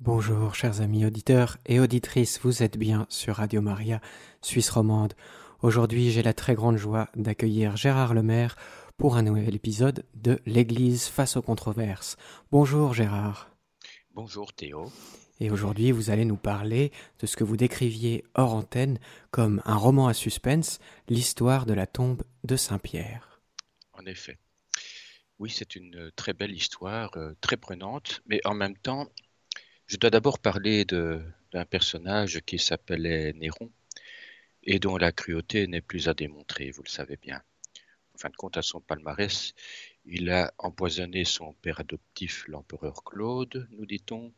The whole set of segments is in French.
Bonjour chers amis auditeurs et auditrices, vous êtes bien sur Radio Maria, Suisse romande. Aujourd'hui j'ai la très grande joie d'accueillir Gérard Lemaire pour un nouvel épisode de L'Église face aux controverses. Bonjour Gérard. Bonjour Théo. Et aujourd'hui vous allez nous parler de ce que vous décriviez hors antenne comme un roman à suspense, l'histoire de la tombe de Saint-Pierre. En effet. Oui, c'est une très belle histoire, euh, très prenante, mais en même temps je dois d'abord parler d'un personnage qui s'appelait Néron et dont la cruauté n'est plus à démontrer, vous le savez bien. En fin de compte, à son palmarès, il a empoisonné son père adoptif, l'empereur Claude, nous dit-on.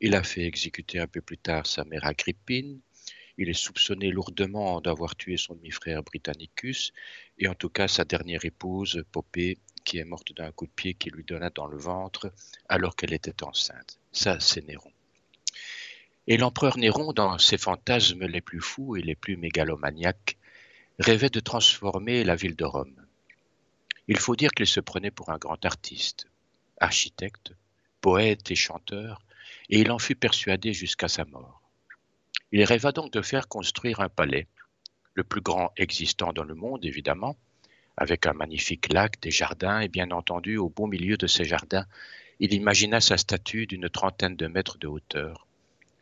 Il a fait exécuter un peu plus tard sa mère Agrippine. Il est soupçonné lourdement d'avoir tué son demi-frère Britannicus et en tout cas sa dernière épouse, Popée, qui est morte d'un coup de pied qui lui donna dans le ventre alors qu'elle était enceinte. Ça, c'est Néron. Et l'empereur Néron, dans ses fantasmes les plus fous et les plus mégalomaniaques, rêvait de transformer la ville de Rome. Il faut dire qu'il se prenait pour un grand artiste, architecte, poète et chanteur, et il en fut persuadé jusqu'à sa mort. Il rêva donc de faire construire un palais, le plus grand existant dans le monde évidemment, avec un magnifique lac, des jardins, et bien entendu, au beau milieu de ces jardins, il imagina sa statue d'une trentaine de mètres de hauteur,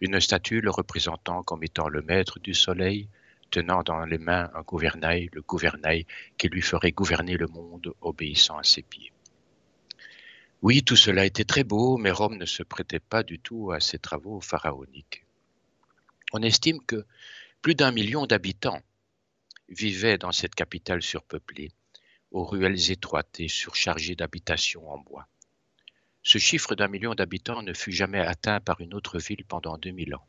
une statue le représentant comme étant le maître du soleil, tenant dans les mains un gouvernail, le gouvernail qui lui ferait gouverner le monde obéissant à ses pieds. Oui, tout cela était très beau, mais Rome ne se prêtait pas du tout à ces travaux pharaoniques. On estime que plus d'un million d'habitants vivaient dans cette capitale surpeuplée, aux ruelles étroites et surchargées d'habitations en bois. Ce chiffre d'un million d'habitants ne fut jamais atteint par une autre ville pendant 2000 ans.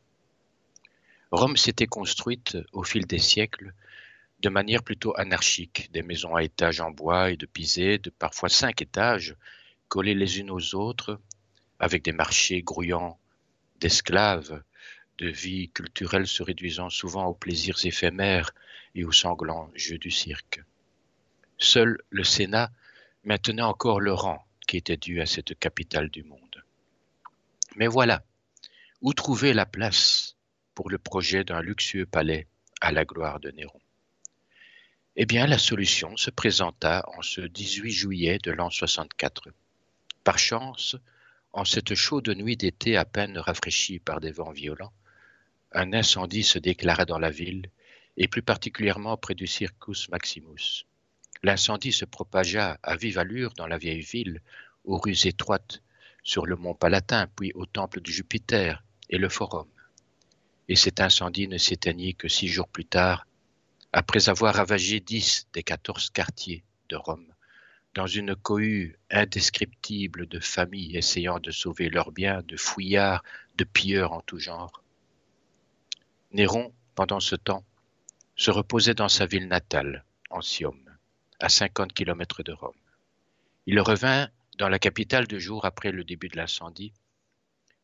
Rome s'était construite au fil des siècles de manière plutôt anarchique, des maisons à étages en bois et de pisé, de parfois cinq étages, collées les unes aux autres, avec des marchés grouillants d'esclaves, de vie culturelle se réduisant souvent aux plaisirs éphémères et aux sanglants jeux du cirque. Seul le Sénat maintenait encore le rang qui était dû à cette capitale du monde. Mais voilà, où trouver la place pour le projet d'un luxueux palais à la gloire de Néron Eh bien, la solution se présenta en ce 18 juillet de l'an 64. Par chance, en cette chaude nuit d'été à peine rafraîchie par des vents violents, un incendie se déclara dans la ville, et plus particulièrement près du Circus Maximus. L'incendie se propagea à vive allure dans la vieille ville, aux rues étroites, sur le mont Palatin, puis au temple de Jupiter et le Forum. Et cet incendie ne s'éteignit que six jours plus tard, après avoir ravagé dix des quatorze quartiers de Rome, dans une cohue indescriptible de familles essayant de sauver leurs biens de fouillards, de pilleurs en tout genre. Néron, pendant ce temps, se reposait dans sa ville natale, Ancium, à 50 kilomètres de Rome. Il revint dans la capitale deux jours après le début de l'incendie,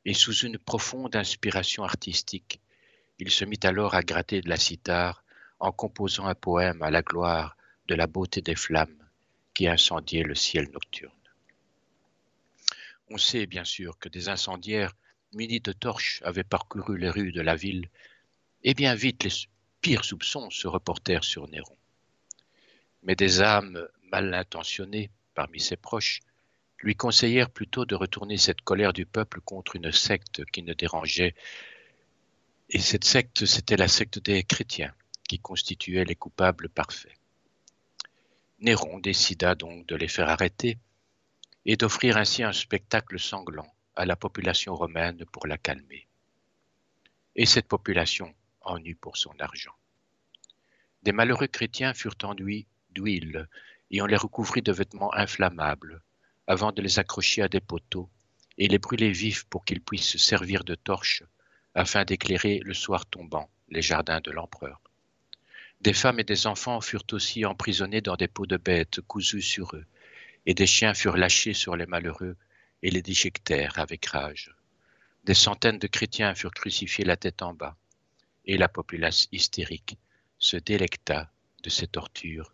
et sous une profonde inspiration artistique, il se mit alors à gratter de la cithare en composant un poème à la gloire de la beauté des flammes qui incendiaient le ciel nocturne. On sait bien sûr que des incendiaires munis de torches avaient parcouru les rues de la ville, et bien vite les pires soupçons se reportèrent sur Néron mais des âmes mal intentionnées parmi ses proches lui conseillèrent plutôt de retourner cette colère du peuple contre une secte qui ne dérangeait. Et cette secte, c'était la secte des chrétiens, qui constituait les coupables parfaits. Néron décida donc de les faire arrêter et d'offrir ainsi un spectacle sanglant à la population romaine pour la calmer. Et cette population en eut pour son argent. Des malheureux chrétiens furent enduits d'huile et on les recouvrit de vêtements inflammables avant de les accrocher à des poteaux et les brûler vifs pour qu'ils puissent servir de torches afin d'éclairer le soir tombant les jardins de l'empereur. Des femmes et des enfants furent aussi emprisonnés dans des peaux de bêtes cousues sur eux, et des chiens furent lâchés sur les malheureux et les déjectèrent avec rage. Des centaines de chrétiens furent crucifiés la tête en bas, et la populace hystérique se délecta de ces tortures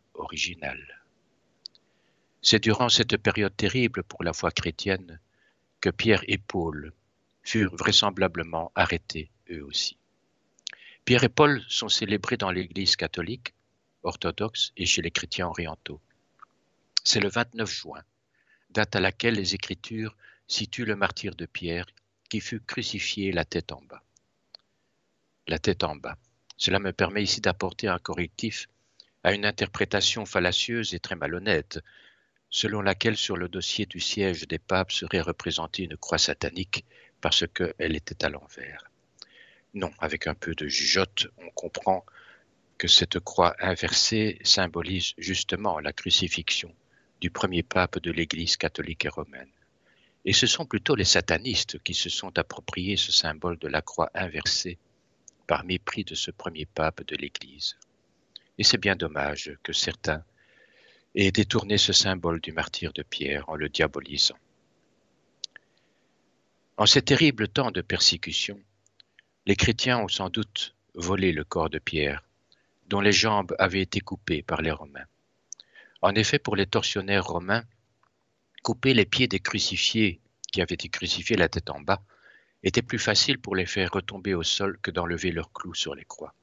C'est durant cette période terrible pour la foi chrétienne que Pierre et Paul furent vraisemblablement arrêtés eux aussi. Pierre et Paul sont célébrés dans l'Église catholique, orthodoxe et chez les chrétiens orientaux. C'est le 29 juin, date à laquelle les Écritures situent le martyr de Pierre qui fut crucifié la tête en bas. La tête en bas. Cela me permet ici d'apporter un correctif à une interprétation fallacieuse et très malhonnête, selon laquelle sur le dossier du siège des papes serait représentée une croix satanique parce qu'elle était à l'envers. Non, avec un peu de jugeote, on comprend que cette croix inversée symbolise justement la crucifixion du premier pape de l'Église catholique et romaine. Et ce sont plutôt les satanistes qui se sont appropriés ce symbole de la croix inversée par mépris de ce premier pape de l'Église. Et c'est bien dommage que certains aient détourné ce symbole du martyr de Pierre en le diabolisant. En ces terribles temps de persécution, les chrétiens ont sans doute volé le corps de Pierre, dont les jambes avaient été coupées par les Romains. En effet, pour les tortionnaires romains, couper les pieds des crucifiés qui avaient été crucifiés la tête en bas était plus facile pour les faire retomber au sol que d'enlever leurs clous sur les croix.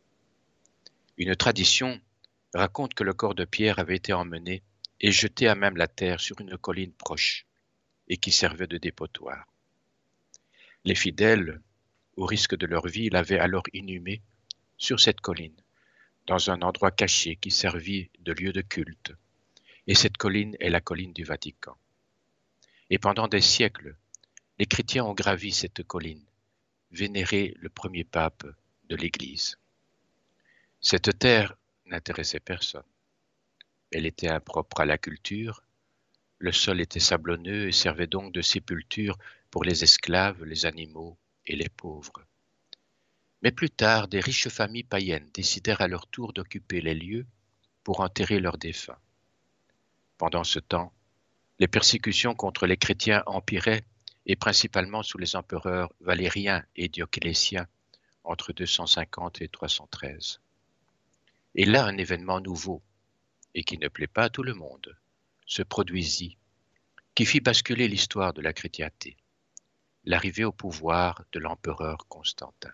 Une tradition raconte que le corps de Pierre avait été emmené et jeté à même la terre sur une colline proche et qui servait de dépotoir. Les fidèles au risque de leur vie, l'avaient alors inhumé sur cette colline, dans un endroit caché qui servit de lieu de culte. Et cette colline est la colline du Vatican. Et pendant des siècles, les chrétiens ont gravi cette colline, vénéré le premier pape de l'Église. Cette terre n'intéressait personne. Elle était impropre à la culture, le sol était sablonneux et servait donc de sépulture pour les esclaves, les animaux et les pauvres. Mais plus tard, des riches familles païennes décidèrent à leur tour d'occuper les lieux pour enterrer leurs défunts. Pendant ce temps, les persécutions contre les chrétiens empiraient, et principalement sous les empereurs Valérien et Dioclétien entre 250 et 313. Et là, un événement nouveau, et qui ne plaît pas à tout le monde, se produisit, qui fit basculer l'histoire de la chrétienté l'arrivée au pouvoir de l'empereur Constantin.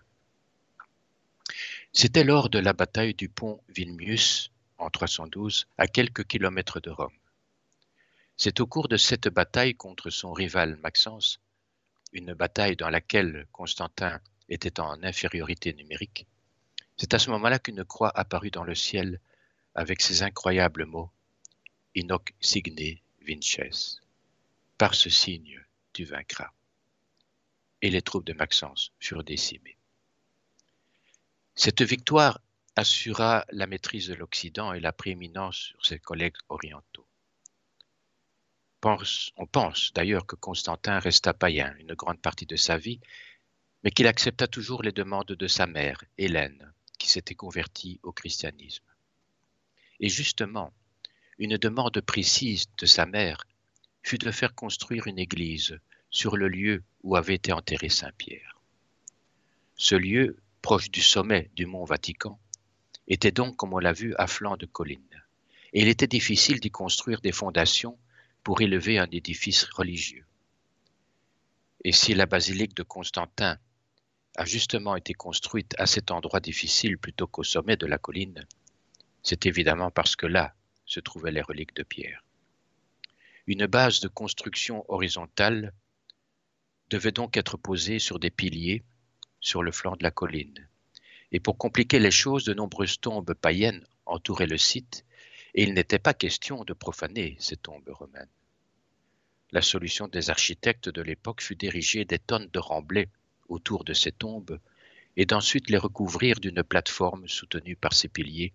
C'était lors de la bataille du pont Vilmius en 312, à quelques kilomètres de Rome. C'est au cours de cette bataille contre son rival Maxence, une bataille dans laquelle Constantin était en infériorité numérique, c'est à ce moment-là qu'une croix apparut dans le ciel avec ces incroyables mots Inoc signe vinces. Par ce signe, tu vaincras et les troupes de Maxence furent décimées. Cette victoire assura la maîtrise de l'Occident et la prééminence sur ses collègues orientaux. on pense d'ailleurs que Constantin resta païen une grande partie de sa vie, mais qu'il accepta toujours les demandes de sa mère, Hélène, qui s'était convertie au christianisme. Et justement, une demande précise de sa mère fut de faire construire une église sur le lieu où avait été enterré Saint Pierre. Ce lieu, proche du sommet du mont Vatican, était donc, comme on l'a vu, à flanc de colline, et il était difficile d'y construire des fondations pour élever un édifice religieux. Et si la basilique de Constantin a justement été construite à cet endroit difficile plutôt qu'au sommet de la colline, c'est évidemment parce que là se trouvaient les reliques de Pierre. Une base de construction horizontale devait donc être posé sur des piliers sur le flanc de la colline. Et pour compliquer les choses, de nombreuses tombes païennes entouraient le site, et il n'était pas question de profaner ces tombes romaines. La solution des architectes de l'époque fut d'ériger des tonnes de remblais autour de ces tombes et d'ensuite les recouvrir d'une plateforme soutenue par ces piliers,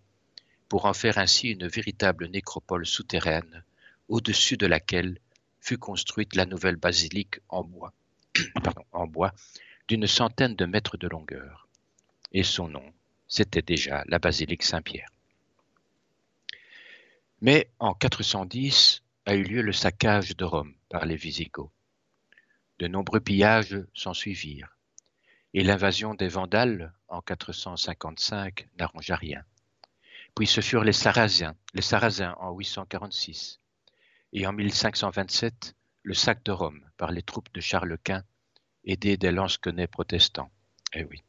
pour en faire ainsi une véritable nécropole souterraine, au-dessus de laquelle fut construite la nouvelle basilique en bois d'une centaine de mètres de longueur. Et son nom, c'était déjà la basilique Saint-Pierre. Mais en 410 a eu lieu le saccage de Rome par les Visigoths. De nombreux pillages s'en suivirent, et l'invasion des Vandales en 455 n'arrangea rien. Puis ce furent les Sarrasiens, les Sarrasins en 846, et en 1527 le sac de Rome par les troupes de Charles Quint aidés des lansquenets protestants. Eh oui.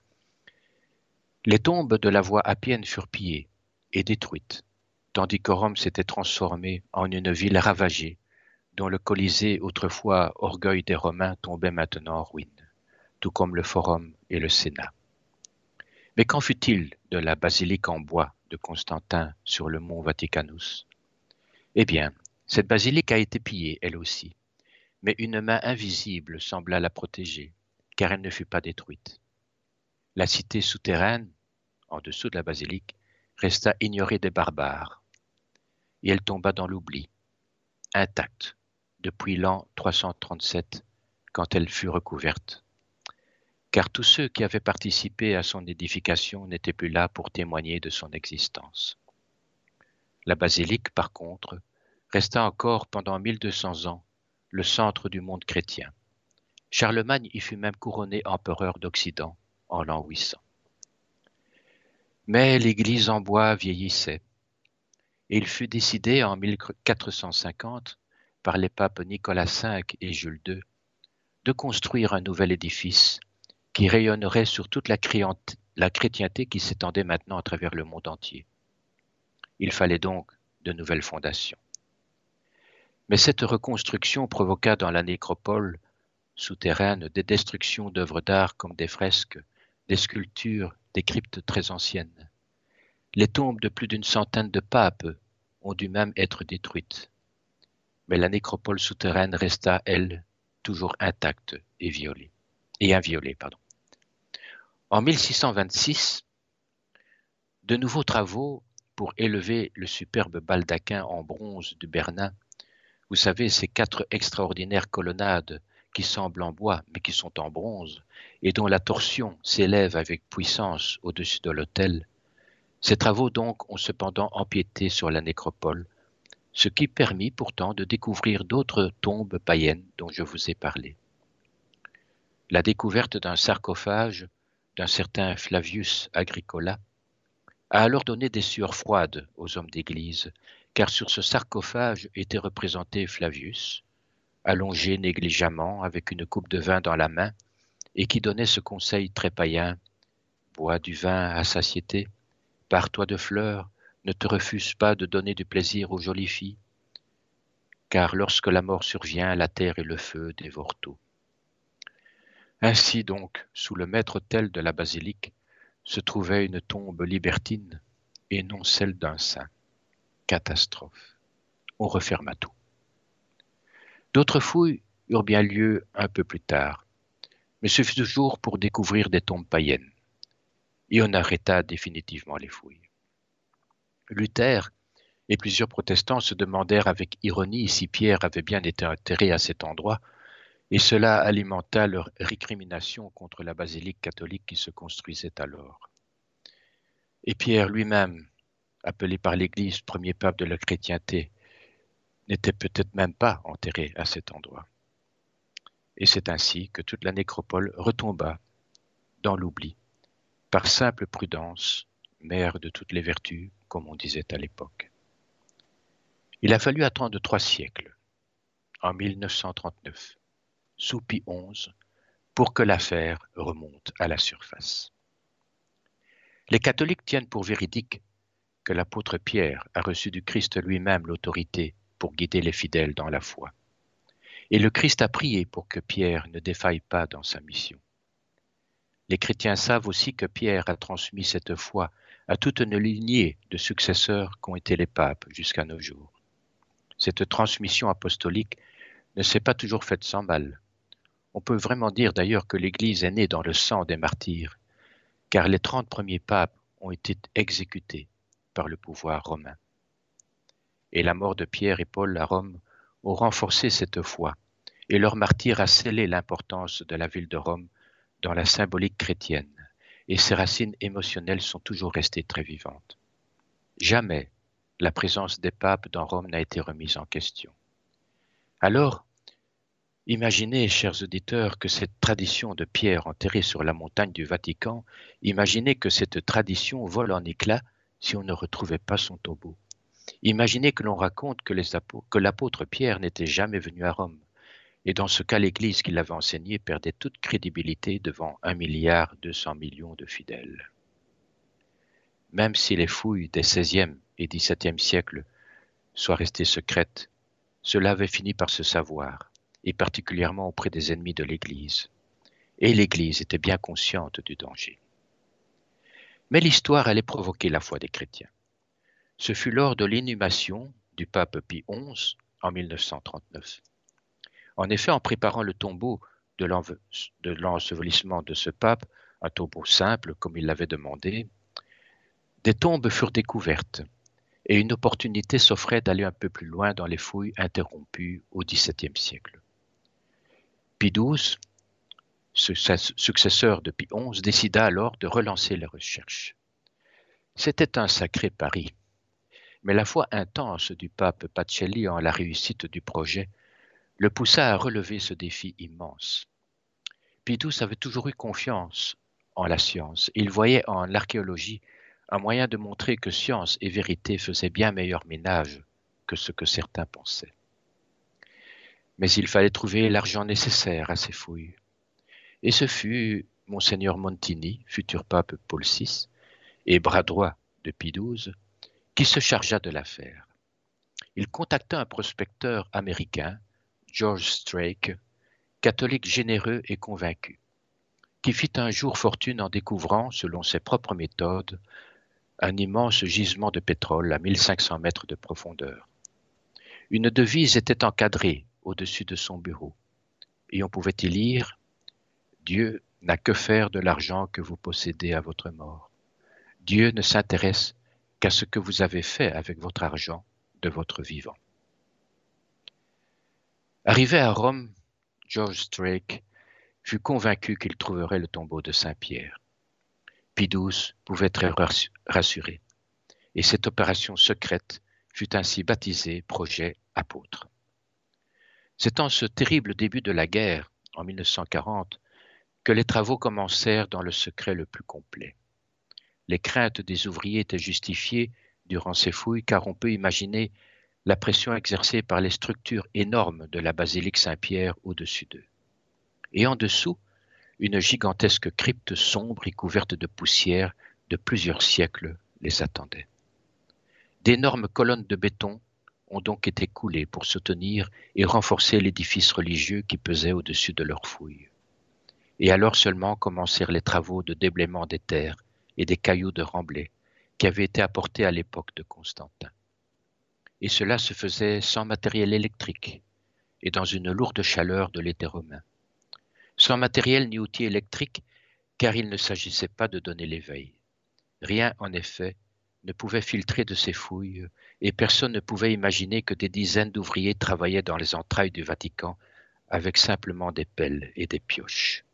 Les tombes de la voie appienne furent pillées et détruites, tandis que Rome s'était transformée en une ville ravagée, dont le Colisée, autrefois orgueil des Romains, tombait maintenant en ruine, tout comme le Forum et le Sénat. Mais qu'en fut-il de la basilique en bois de Constantin sur le mont Vaticanus? Eh bien, cette basilique a été pillée, elle aussi, mais une main invisible sembla la protéger, car elle ne fut pas détruite. La cité souterraine, en dessous de la basilique, resta ignorée des barbares, et elle tomba dans l'oubli, intacte, depuis l'an 337, quand elle fut recouverte car tous ceux qui avaient participé à son édification n'étaient plus là pour témoigner de son existence. La basilique, par contre, resta encore pendant 1200 ans le centre du monde chrétien. Charlemagne y fut même couronné empereur d'Occident en l'an 800. Mais l'église en bois vieillissait, et il fut décidé en 1450 par les papes Nicolas V et Jules II de construire un nouvel édifice qui rayonnerait sur toute la, chrétienté qui s'étendait maintenant à travers le monde entier. Il fallait donc de nouvelles fondations. Mais cette reconstruction provoqua dans la nécropole souterraine des destructions d'œuvres d'art comme des fresques, des sculptures, des cryptes très anciennes. Les tombes de plus d'une centaine de papes ont dû même être détruites. Mais la nécropole souterraine resta, elle, toujours intacte et violée, et inviolée. En 1626, de nouveaux travaux pour élever le superbe baldaquin en bronze de Bernin, vous savez, ces quatre extraordinaires colonnades qui semblent en bois mais qui sont en bronze et dont la torsion s'élève avec puissance au-dessus de l'autel, ces travaux donc ont cependant empiété sur la nécropole, ce qui permit pourtant de découvrir d'autres tombes païennes dont je vous ai parlé. La découverte d'un sarcophage d'un certain Flavius Agricola, a alors donné des sueurs froides aux hommes d'Église, car sur ce sarcophage était représenté Flavius, allongé négligemment avec une coupe de vin dans la main, et qui donnait ce conseil très païen Bois du vin à satiété, pars-toi de fleurs, ne te refuse pas de donner du plaisir aux jolies filles, car lorsque la mort survient, la terre et le feu dévorent tout. Ainsi donc, sous le maître-autel de la basilique, se trouvait une tombe libertine et non celle d'un saint. Catastrophe. On referma tout. D'autres fouilles eurent bien lieu un peu plus tard, mais ce fut toujours pour découvrir des tombes païennes. Et on arrêta définitivement les fouilles. Luther et plusieurs protestants se demandèrent avec ironie si Pierre avait bien été enterré à cet endroit, et cela alimenta leur récrimination contre la basilique catholique qui se construisait alors. Et Pierre lui-même, appelé par l'Église premier pape de la chrétienté, n'était peut-être même pas enterré à cet endroit. Et c'est ainsi que toute la nécropole retomba dans l'oubli, par simple prudence, mère de toutes les vertus, comme on disait à l'époque. Il a fallu attendre trois siècles, en 1939, sous Pie XI pour que l'affaire remonte à la surface. Les catholiques tiennent pour véridique que l'apôtre Pierre a reçu du Christ lui-même l'autorité pour guider les fidèles dans la foi. Et le Christ a prié pour que Pierre ne défaille pas dans sa mission. Les chrétiens savent aussi que Pierre a transmis cette foi à toute une lignée de successeurs qu'ont été les papes jusqu'à nos jours. Cette transmission apostolique ne s'est pas toujours faite sans mal. On peut vraiment dire d'ailleurs que l'Église est née dans le sang des martyrs, car les trente premiers papes ont été exécutés par le pouvoir romain. Et la mort de Pierre et Paul à Rome ont renforcé cette foi, et leur martyr a scellé l'importance de la ville de Rome dans la symbolique chrétienne, et ses racines émotionnelles sont toujours restées très vivantes. Jamais la présence des papes dans Rome n'a été remise en question. Alors, Imaginez, chers auditeurs, que cette tradition de Pierre enterré sur la montagne du Vatican, imaginez que cette tradition vole en éclats si on ne retrouvait pas son tombeau. Imaginez que l'on raconte que l'apôtre Pierre n'était jamais venu à Rome, Et dans ce cas, l'Église qui l'avait enseigné perdait toute crédibilité devant un milliard deux cents millions de fidèles. Même si les fouilles des XVIe et XVIIe siècles soient restées secrètes, cela avait fini par se savoir, et particulièrement auprès des ennemis de l'Église. Et l'Église était bien consciente du danger. Mais l'histoire allait provoquer la foi des chrétiens. Ce fut lors de l'inhumation du pape Pie XI en 1939. En effet, en préparant le tombeau de l'ensevelissement de ce pape, un tombeau simple comme il l'avait demandé, des tombes furent découvertes et une opportunité s'offrait d'aller un peu plus loin dans les fouilles interrompues au XVIIe siècle. Pie XII, successeur de Pie XI, décida alors de relancer les recherches. C'était un sacré pari, mais la foi intense du pape Pacelli en la réussite du projet le poussa à relever ce défi immense. Pidous avait toujours eu confiance en la science. Il voyait en l'archéologie un moyen de montrer que science et vérité faisaient bien meilleur ménage que ce que certains pensaient. Mais il fallait trouver l'argent nécessaire à ces fouilles. Et ce fut monseigneur Montini, futur pape Paul VI, et bras droit de Pie XII, qui se chargea de l'affaire. Il contacta un prospecteur américain George Strake, catholique généreux et convaincu, qui fit un jour fortune en découvrant, selon ses propres méthodes, un immense gisement de pétrole à 1500 mètres de profondeur. Une devise était encadrée au-dessus de son bureau, et on pouvait y lire Dieu n'a que faire de l'argent que vous possédez à votre mort. Dieu ne s'intéresse qu'à ce que vous avez fait avec votre argent de votre vivant. Arrivé à Rome, George Strake fut convaincu qu'il trouverait le tombeau de Saint-Pierre. Pie pouvait être rassuré, et cette opération secrète fut ainsi baptisée projet apôtre. C'est en ce terrible début de la guerre, en 1940, que les travaux commencèrent dans le secret le plus complet. Les craintes des ouvriers étaient justifiées durant ces fouilles car on peut imaginer la pression exercée par les structures énormes de la basilique Saint-Pierre au-dessus d'eux. Et en dessous, une gigantesque crypte sombre et couverte de poussière de plusieurs siècles les attendait. D'énormes colonnes de béton ont donc été coulées pour soutenir et renforcer l'édifice religieux qui pesait au-dessus de leurs fouilles. Et alors seulement commencèrent les travaux de déblaiement des terres et des cailloux de remblai qui avaient été apportés à l'époque de Constantin et cela se faisait sans matériel électrique et dans une lourde chaleur de l'été romain. Sans matériel ni outil électrique, car il ne s'agissait pas de donner l'éveil. Rien, en effet, ne pouvait filtrer de ces fouilles, et personne ne pouvait imaginer que des dizaines d'ouvriers travaillaient dans les entrailles du Vatican avec simplement des pelles et des pioches.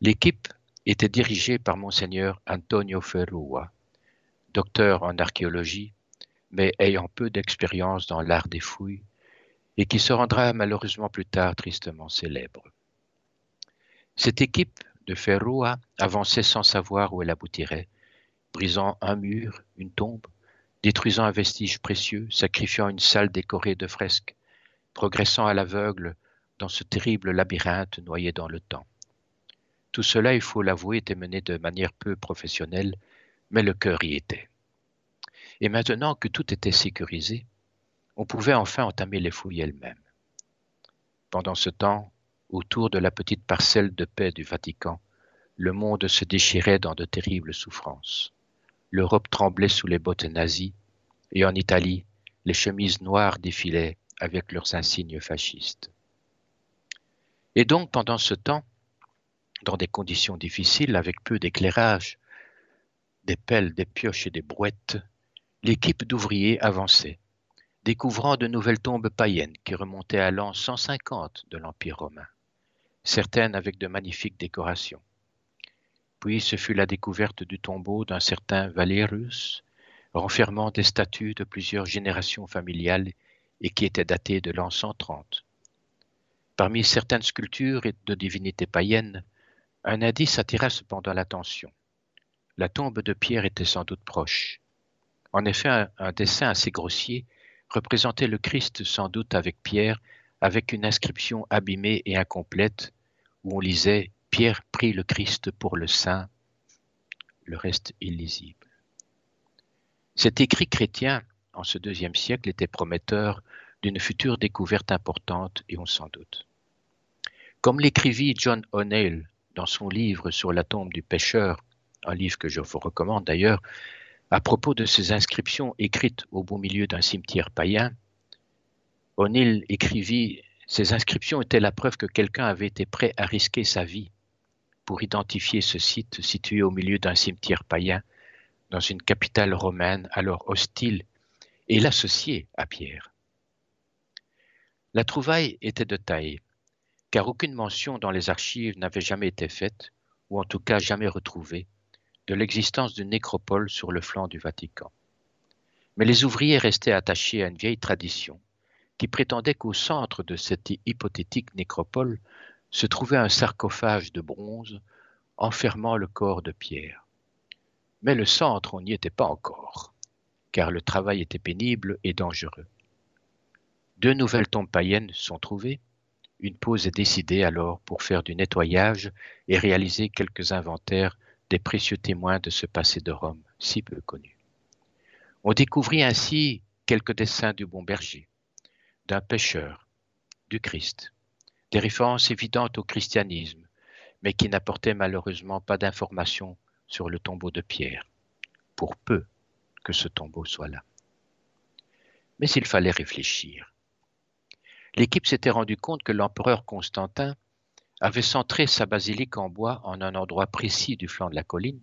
L'équipe était dirigée par monseigneur Antonio Ferrua, docteur en archéologie mais ayant peu d'expérience dans l'art des fouilles, et qui se rendra malheureusement plus tard tristement célèbre. Cette équipe de Ferroa avançait sans savoir où elle aboutirait, brisant un mur, une tombe, détruisant un vestige précieux, sacrifiant une salle décorée de fresques, progressant à l'aveugle dans ce terrible labyrinthe noyé dans le temps. Tout cela, il faut l'avouer, était mené de manière peu professionnelle, mais le cœur y était. Et maintenant que tout était sécurisé, on pouvait enfin entamer les fouilles elles-mêmes. Pendant ce temps, autour de la petite parcelle de paix du Vatican, le monde se déchirait dans de terribles souffrances. L'Europe tremblait sous les bottes nazies, et en Italie, les chemises noires défilaient avec leurs insignes fascistes. Et donc, pendant ce temps, dans des conditions difficiles, avec peu d'éclairage, des pelles, des pioches et des brouettes, L'équipe d'ouvriers avançait, découvrant de nouvelles tombes païennes qui remontaient à l'an 150 de l'Empire romain, certaines avec de magnifiques décorations. Puis ce fut la découverte du tombeau d'un certain Valerius, renfermant des statues de plusieurs générations familiales et qui était daté de l'an 130. Parmi certaines sculptures de divinités païennes, un indice attira cependant l'attention. La tombe de Pierre était sans doute proche. En effet, un, dessin assez grossier représentait le Christ sans doute avec Pierre avec une inscription abîmée et incomplète où on lisait Pierre prit le Christ pour le Saint, le reste illisible. Cet écrit chrétien, en ce deuxième siècle, était prometteur d'une future découverte importante et on s'en doute. Comme l'écrivit John O'Neill dans son livre sur la tombe du pêcheur, un livre que je vous recommande d'ailleurs, à propos de ces inscriptions écrites au beau milieu d'un cimetière païen, O'Neill écrivit Ces inscriptions étaient la preuve que quelqu'un avait été prêt à risquer sa vie pour identifier ce site situé au milieu d'un cimetière païen dans une capitale romaine alors hostile et l'associer à Pierre. La trouvaille était de taille, car aucune mention dans les archives n'avait jamais été faite, ou en tout cas jamais retrouvée, de l'existence d'une nécropole sur le flanc du Vatican. Mais les ouvriers restaient attachés à une vieille tradition qui prétendait qu'au centre de cette hypothétique nécropole se trouvait un sarcophage de bronze enfermant le corps de Pierre. Mais le centre, on n'y était pas encore, car le travail était pénible et dangereux. Deux nouvelles tombes païennes sont trouvées. Une pause est décidée alors pour faire du nettoyage et réaliser quelques inventaires des précieux témoins de ce passé de Rome si peu connu. On découvrit ainsi quelques dessins du bon berger, d'un pêcheur, du Christ, des références évidentes au christianisme, mais qui n'apportaient malheureusement pas d'informations sur le tombeau de Pierre, pour peu que ce tombeau soit là. Mais il fallait réfléchir. L'équipe s'était rendu compte que l'empereur Constantin avait centré sa basilique en bois en un endroit précis du flanc de la colline,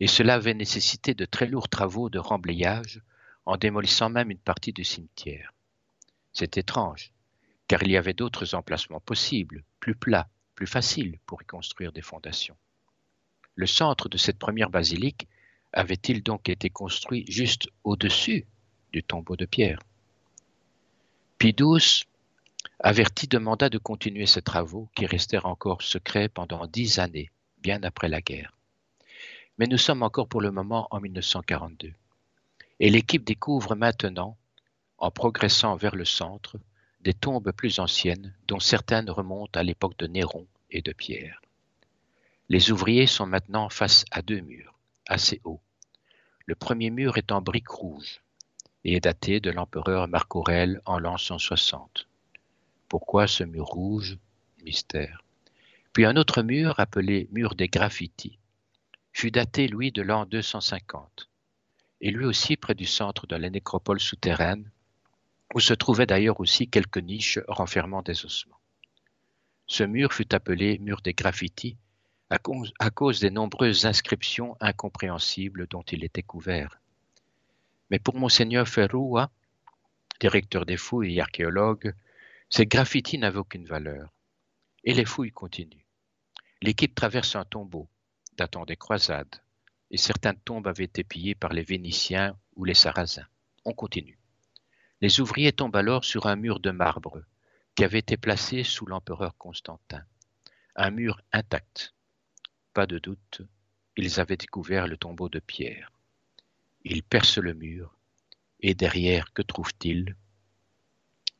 et cela avait nécessité de très lourds travaux de remblayage, en démolissant même une partie du cimetière. C'est étrange, car il y avait d'autres emplacements possibles, plus plats, plus faciles pour y construire des fondations. Le centre de cette première basilique avait-il donc été construit juste au-dessus du tombeau de Pierre? Pie averti demanda de continuer ces travaux qui restèrent encore secrets pendant dix années, bien après la guerre. Mais nous sommes encore pour le moment en 1942. Et l'équipe découvre maintenant, en progressant vers le centre, des tombes plus anciennes, dont certaines remontent à l'époque de Néron et de Pierre. Les ouvriers sont maintenant face à deux murs, assez hauts. Le premier mur est en briques rouges et est daté de l'empereur Marc Aurèle en l'an 160. Pourquoi ce mur rouge? Mystère. Puis un autre mur, appelé mur des graffitis, fut daté, lui, de l'an 250, et lui aussi près du centre de la nécropole souterraine, où se trouvaient d'ailleurs aussi quelques niches renfermant des ossements. Ce mur fut appelé mur des graffitis à cause, des nombreuses inscriptions incompréhensibles dont il était couvert. Mais pour monseigneur Ferrua, directeur des fouilles et archéologue, ces graffitis n'avaient aucune valeur. Et les fouilles continuent. L'équipe traverse un tombeau datant des croisades, et certaines tombes avaient été pillées par les Vénitiens ou les Sarrasins. On continue. Les ouvriers tombent alors sur un mur de marbre qui avait été placé sous l'empereur Constantin. Un mur intact. Pas de doute, ils avaient découvert le tombeau de Pierre. Ils percent le mur, et derrière, que trouvent-ils?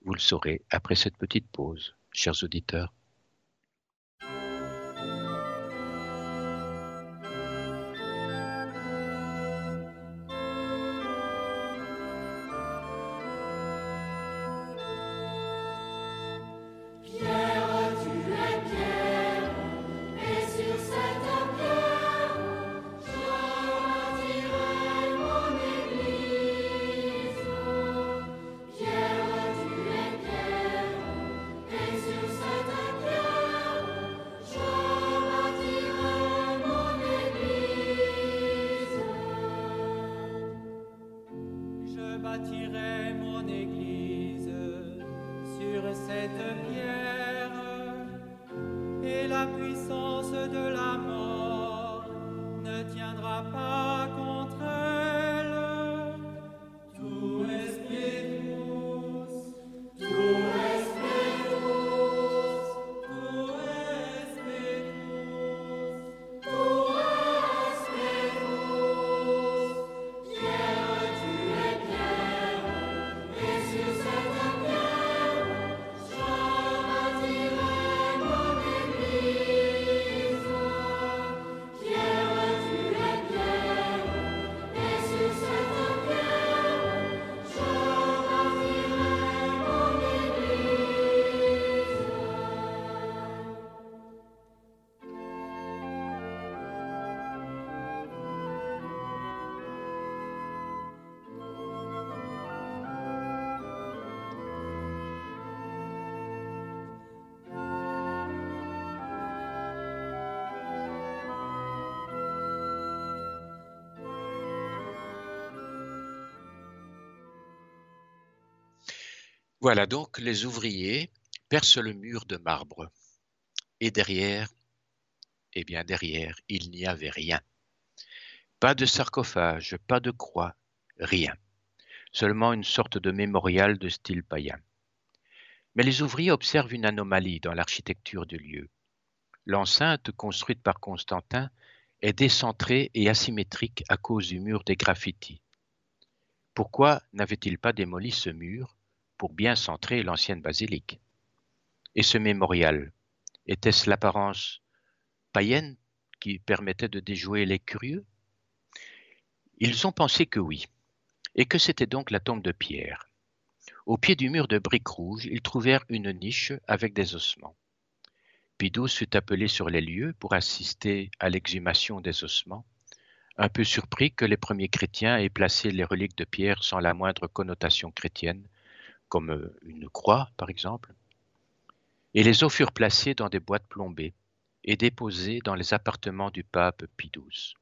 Vous le saurez après cette petite pause, chers auditeurs. Voilà donc les ouvriers percent le mur de marbre. Et derrière, eh bien derrière, il n'y avait rien. Pas de sarcophage, pas de croix, rien. Seulement une sorte de mémorial de style païen. Mais les ouvriers observent une anomalie dans l'architecture du lieu. L'enceinte, construite par Constantin, est décentrée et asymétrique à cause du mur des graffitis. Pourquoi n'avait-il pas démoli ce mur? Pour bien centrer l'ancienne basilique Et ce mémorial, était-ce l'apparence païenne qui permettait de déjouer les curieux? Ils ont pensé que oui, et que c'était donc la tombe de Pierre. Au pied du mur de briques rouges, ils trouvèrent une niche avec des ossements. Pidous fut appelé sur les lieux pour assister à l'exhumation des ossements, un peu surpris que les premiers chrétiens aient placé les reliques de Pierre sans la moindre connotation chrétienne, comme une croix par exemple. Et les os furent placés dans des boîtes plombées et déposés dans les appartements du pape Pie XII.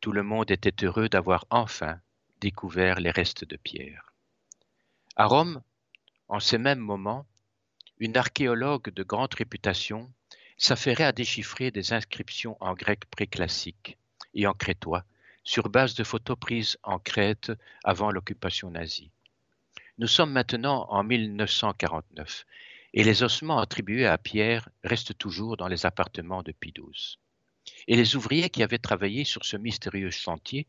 Tout le monde était heureux d'avoir enfin découvert les restes de Pierre. À Rome, en ces mêmes moments, une archéologue de grande réputation s'affairait à déchiffrer des inscriptions en grec préclassique et en crétois sur base de photos prises en Crète avant l'occupation nazie. Nous sommes maintenant en 1949 et les ossements attribués à Pierre restent toujours dans les appartements de Pie Et les ouvriers qui avaient travaillé sur ce mystérieux chantier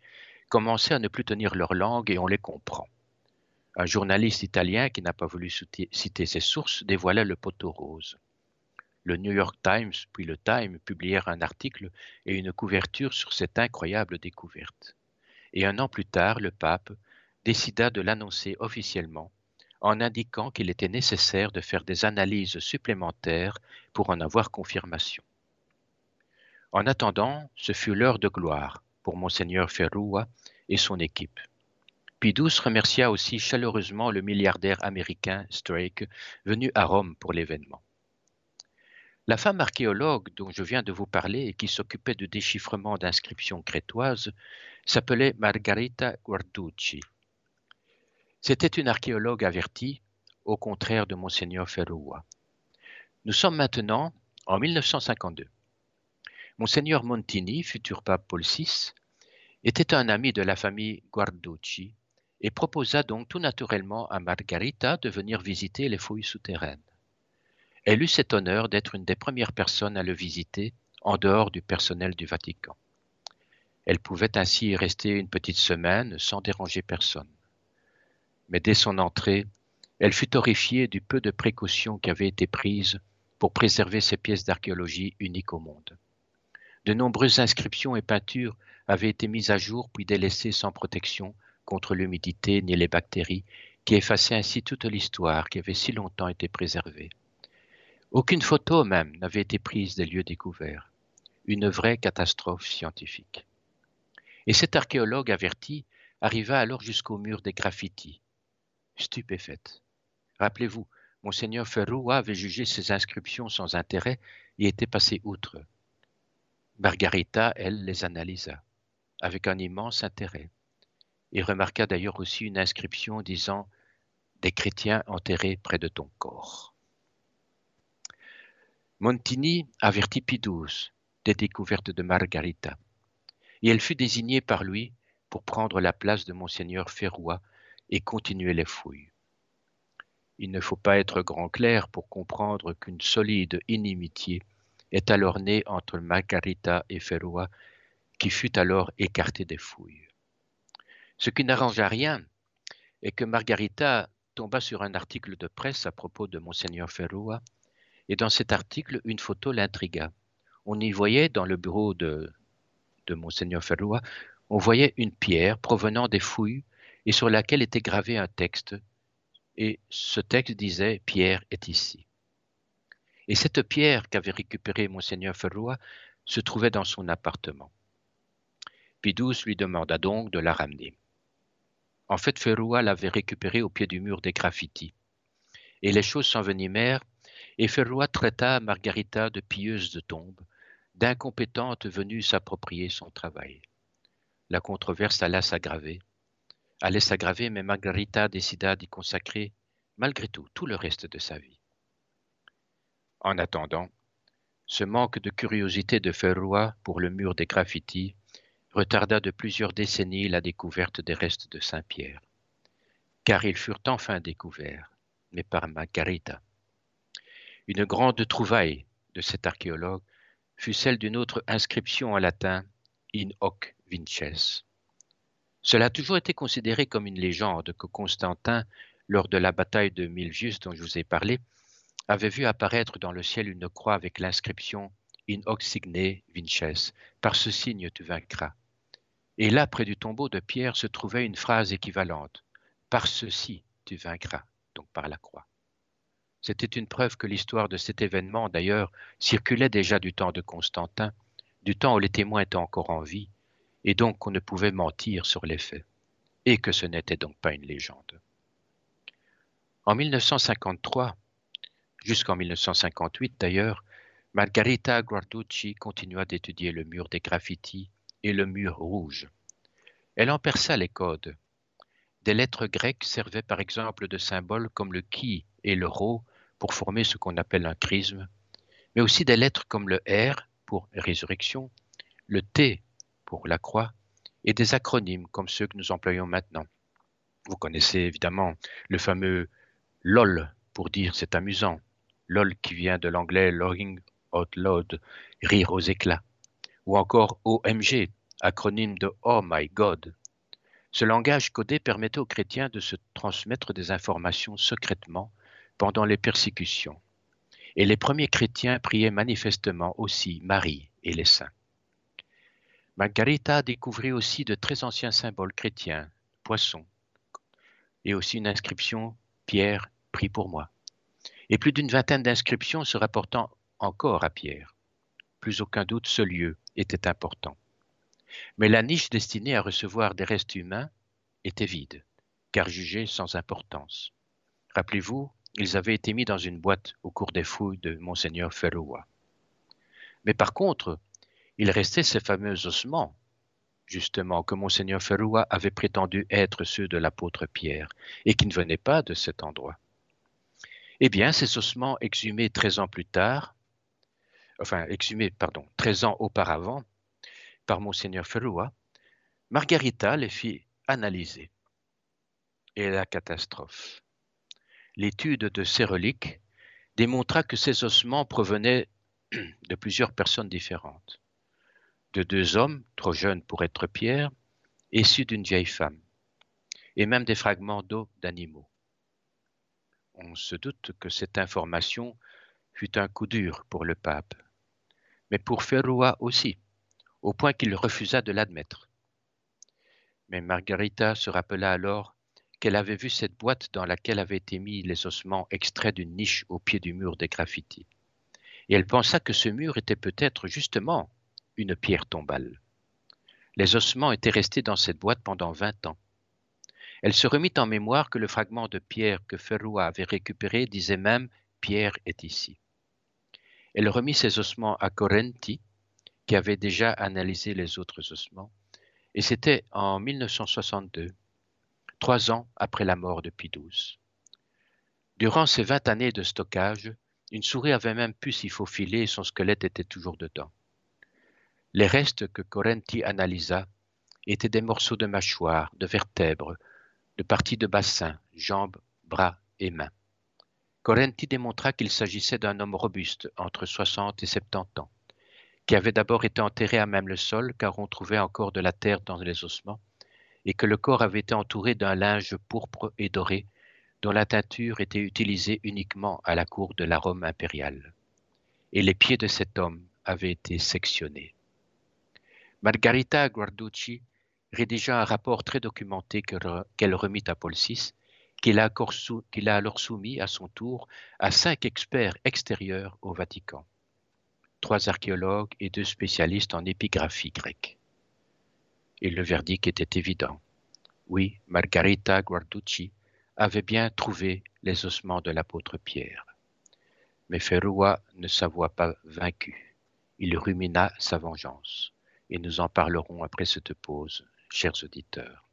commençaient à ne plus tenir leur langue et on les comprend. Un journaliste italien qui n'a pas voulu citer ses sources dévoila le poteau rose. Le New York Times puis le Time publièrent un article et une couverture sur cette incroyable découverte. Et un an plus tard, le pape décida de l'annoncer officiellement en indiquant qu'il était nécessaire de faire des analyses supplémentaires pour en avoir confirmation. En attendant, ce fut l'heure de gloire pour monseigneur Ferrua et son équipe. Pidous remercia aussi chaleureusement le milliardaire américain Strake venu à Rome pour l'événement. La femme archéologue dont je viens de vous parler et qui s'occupait du déchiffrement d'inscriptions crétoises s'appelait Margarita Guarducci. C'était une archéologue avertie, au contraire de Monseigneur Ferrua. Nous sommes maintenant en 1952. Monseigneur Montini, futur pape Paul VI, était un ami de la famille Guarducci et proposa donc tout naturellement à Margarita de venir visiter les fouilles souterraines. Elle eut cet honneur d'être une des premières personnes à le visiter en dehors du personnel du Vatican. Elle pouvait ainsi y rester une petite semaine sans déranger personne. Mais dès son entrée, elle fut horrifiée du peu de précautions qui avaient été prises pour préserver ces pièces d'archéologie uniques au monde. De nombreuses inscriptions et peintures avaient été mises à jour puis délaissées sans protection contre l'humidité ni les bactéries, qui effaçaient ainsi toute l'histoire qui avait si longtemps été préservée. Aucune photo même n'avait été prise des lieux découverts. Une vraie catastrophe scientifique. Et cet archéologue averti arriva alors jusqu'au mur des graffitis. Stupéfaite. Rappelez-vous, Monseigneur Ferroua avait jugé ces inscriptions sans intérêt et était passé outre. Margarita, elle, les analysa, avec un immense intérêt et remarqua d'ailleurs aussi une inscription disant Des chrétiens enterrés près de ton corps. Montini avertit Pidous des découvertes de Margarita, et elle fut désignée par lui pour prendre la place de monseigneur Ferrois et continuer les fouilles. Il ne faut pas être grand clair pour comprendre qu'une solide inimitié est alors née entre Margarita et Ferrois, qui fut alors écarté des fouilles. Ce qui n'arrangea rien est que Margarita tomba sur un article de presse à propos de Monseigneur Ferroa, et dans cet article, une photo l'intrigua. On y voyait, dans le bureau de, de Monseigneur Ferroa, on voyait une pierre provenant des fouilles et sur laquelle était gravé un texte. Et ce texte disait Pierre est ici. Et cette pierre qu'avait récupérée Monseigneur Ferroa se trouvait dans son appartement. Pidous lui demanda donc de la ramener. En fait, Ferroua l'avait récupéré au pied du mur des graffitis. Et les choses s'envenimèrent, et Ferroua traita Margarita de pieuse de tombe, d'incompétente venue s'approprier son travail. La controverse alla s'aggraver. Allait s'aggraver, mais Margarita décida d'y consacrer malgré tout, tout le reste de sa vie. En attendant, ce manque de curiosité de Ferroy pour le mur des graffitis retarda de plusieurs décennies la découverte des restes de Saint-Pierre, car ils furent enfin découverts, mais par Margarita. Une grande trouvaille de cet archéologue fut celle d'une autre inscription en latin In hoc vinces. Cela a toujours été considéré comme une légende que Constantin, lors de la bataille de Milvius dont je vous ai parlé, avait vu apparaître dans le ciel une croix avec l'inscription In hoc signe vinces, par ce signe tu vaincras. Et là, près du tombeau de Pierre, se trouvait une phrase équivalente Par ceci tu vaincras, donc par la croix. C'était une preuve que l'histoire de cet événement, d'ailleurs, circulait déjà du temps de Constantin, du temps où les témoins étaient encore en vie, et donc qu'on ne pouvait mentir sur les faits, et que ce n'était donc pas une légende. En 1953, jusqu'en 1958 d'ailleurs, Margarita Guarducci continua d'étudier le mur des graffitis et le mur rouge. Elle en perça les codes. Des lettres grecques servaient par exemple de symboles comme le qui et le rho pour former ce qu'on appelle un chrisme, mais aussi des lettres comme le R pour résurrection, le T pour la croix, et des acronymes comme ceux que nous employons maintenant. Vous connaissez évidemment le fameux LOL pour dire c'est amusant, LOL qui vient de l'anglais Logging Out Loud, rire aux éclats, ou encore OMG, acronyme de Oh My God. Ce langage codé permettait aux chrétiens de se transmettre des informations secrètement pendant les persécutions. Et les premiers chrétiens priaient manifestement aussi Marie et les saints. Margarita découvrit aussi de très anciens symboles chrétiens, poissons, et aussi une inscription Pierre, prie pour moi, et plus d'une vingtaine d'inscriptions se rapportant encore à Pierre. Plus aucun doute, ce lieu était important. Mais la niche destinée à recevoir des restes humains était vide, car jugée sans importance. Rappelez-vous, ils avaient été mis dans une boîte au cours des fouilles de Monseigneur Ferroa. Mais par contre, il restait ces fameux ossements, justement, que Monseigneur Ferroa avait prétendu être ceux de l'apôtre Pierre, et qui ne venaient pas de cet endroit. Eh bien, ces ossements exhumés treize ans plus tard, enfin, exhumés, pardon, treize ans auparavant, par Monseigneur Ferroa, Margarita les fit analyser. Et la catastrophe l'étude de ces reliques démontra que ces ossements provenaient de plusieurs personnes différentes. De deux hommes, trop jeunes pour être pierres, issus d'une vieille femme, et même des fragments d'eau d'animaux. On se doute que cette information fut un coup dur pour le pape, mais pour Ferroa aussi, au point qu'il refusa de l'admettre. Mais Margarita se rappela alors qu'elle avait vu cette boîte dans laquelle avaient été mis les ossements extraits d'une niche au pied du mur des graffitis. Et elle pensa que ce mur était peut-être justement une pierre tombale. Les ossements étaient restés dans cette boîte pendant vingt ans. Elle se remit en mémoire que le fragment de pierre que Ferroa avait récupéré disait même Pierre est ici. Elle remit ses ossements à Correnti, qui avait déjà analysé les autres ossements, et c'était en 1962 trois ans après la mort de XII. Durant ces vingt années de stockage, une souris avait même pu s'y faufiler et son squelette était toujours dedans. Les restes que Correnti analysa étaient des morceaux de mâchoire, de vertèbres, de parties de bassin, jambes, bras et mains. Correnti démontra qu'il s'agissait d'un homme robuste, entre 60 et 70 ans, qui avait d'abord été enterré à même le sol car on trouvait encore de la terre dans les ossements, et que le corps avait été entouré d'un linge pourpre et doré, dont la teinture était utilisée uniquement à la cour de la Rome impériale. Et les pieds de cet homme avaient été sectionnés. Margarita Guarducci rédigea un rapport très documenté qu'elle remit à Paul VI, qu'il a, alors soumis à son tour à cinq experts extérieurs au Vatican, trois archéologues et deux spécialistes en épigraphie grecque et le verdict était évident. Oui, Margarita Guarducci avait bien trouvé les ossements de l'apôtre Pierre. Mais Ferroa ne s'avoua pas vaincu. Il rumina sa vengeance. Et nous en parlerons après cette pause, chers auditeurs.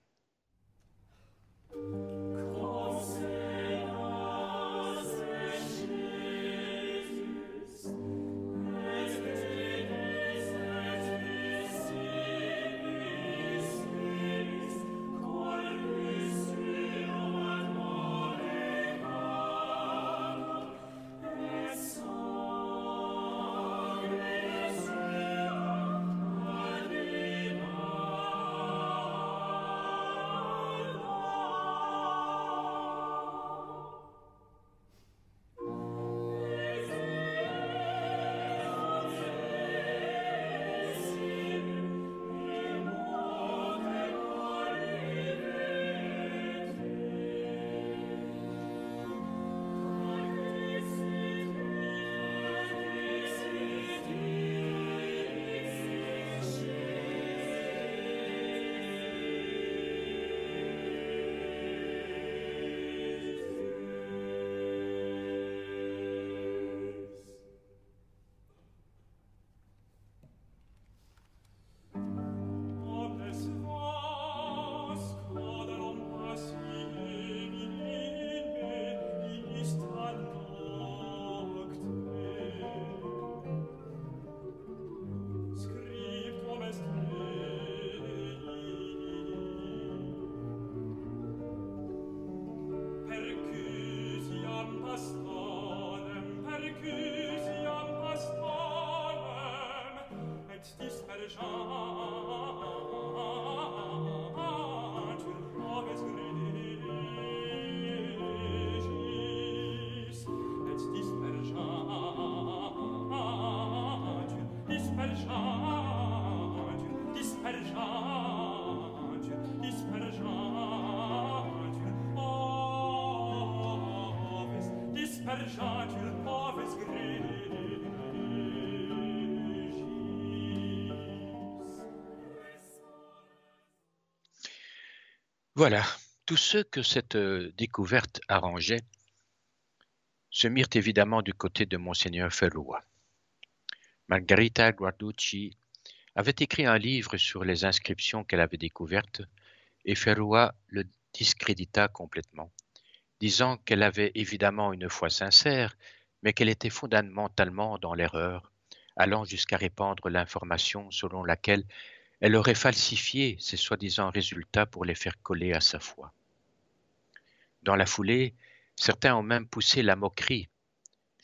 Voilà, tous ceux que cette euh, découverte arrangeait se mirent évidemment du côté de monseigneur Ferrua. Margarita Guarducci avait écrit un livre sur les inscriptions qu'elle avait découvertes et Ferrua le discrédita complètement, disant qu'elle avait évidemment une foi sincère, mais qu'elle était fondamentalement dans l'erreur, allant jusqu'à répandre l'information selon laquelle elle aurait falsifié ces soi-disant résultats pour les faire coller à sa foi. Dans la foulée, certains ont même poussé la moquerie,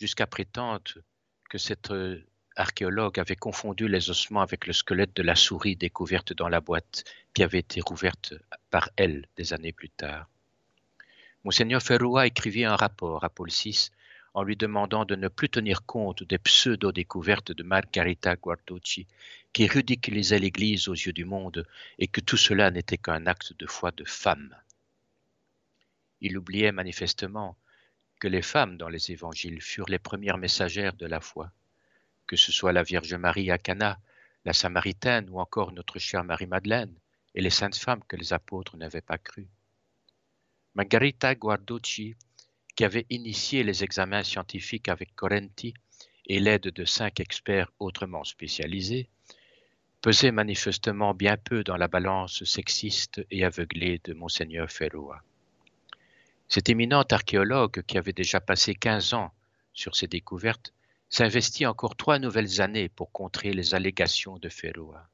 jusqu'à prétendre que cette euh, archéologue avait confondu les ossements avec le squelette de la souris découverte dans la boîte qui avait été rouverte par elle des années plus tard. Monseigneur Ferroa écrivit un rapport à Paul VI en lui demandant de ne plus tenir compte des pseudo-découvertes de Margarita Guarducci qui ridiculisait l'Église aux yeux du monde et que tout cela n'était qu'un acte de foi de femme. Il oubliait manifestement que les femmes dans les évangiles furent les premières messagères de la foi, que ce soit la Vierge Marie à Cana, la Samaritaine ou encore notre chère Marie-Madeleine et les saintes femmes que les apôtres n'avaient pas crues. Margarita Guarducci, qui avait initié les examens scientifiques avec Correnti et l'aide de cinq experts autrement spécialisés, pesait manifestement bien peu dans la balance sexiste et aveuglée de monseigneur Ferroa. Cet éminent archéologue, qui avait déjà passé quinze ans sur ses découvertes, s'investit encore trois nouvelles années pour contrer les allégations de Ferroa.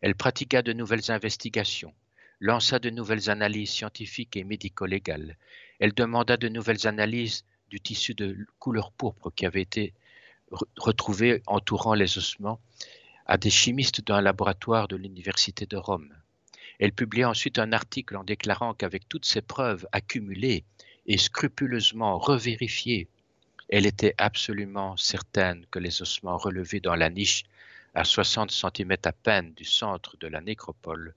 Elle pratiqua de nouvelles investigations, lança de nouvelles analyses scientifiques et médico-légales. Elle demanda de nouvelles analyses du tissu de couleur pourpre qui avait été retrouvé entourant les ossements à des chimistes d'un laboratoire de l'Université de Rome. Elle publia ensuite un article en déclarant qu'avec toutes ces preuves accumulées et scrupuleusement revérifiées, elle était absolument certaine que les ossements relevés dans la niche à 60 cm à peine du centre de la nécropole,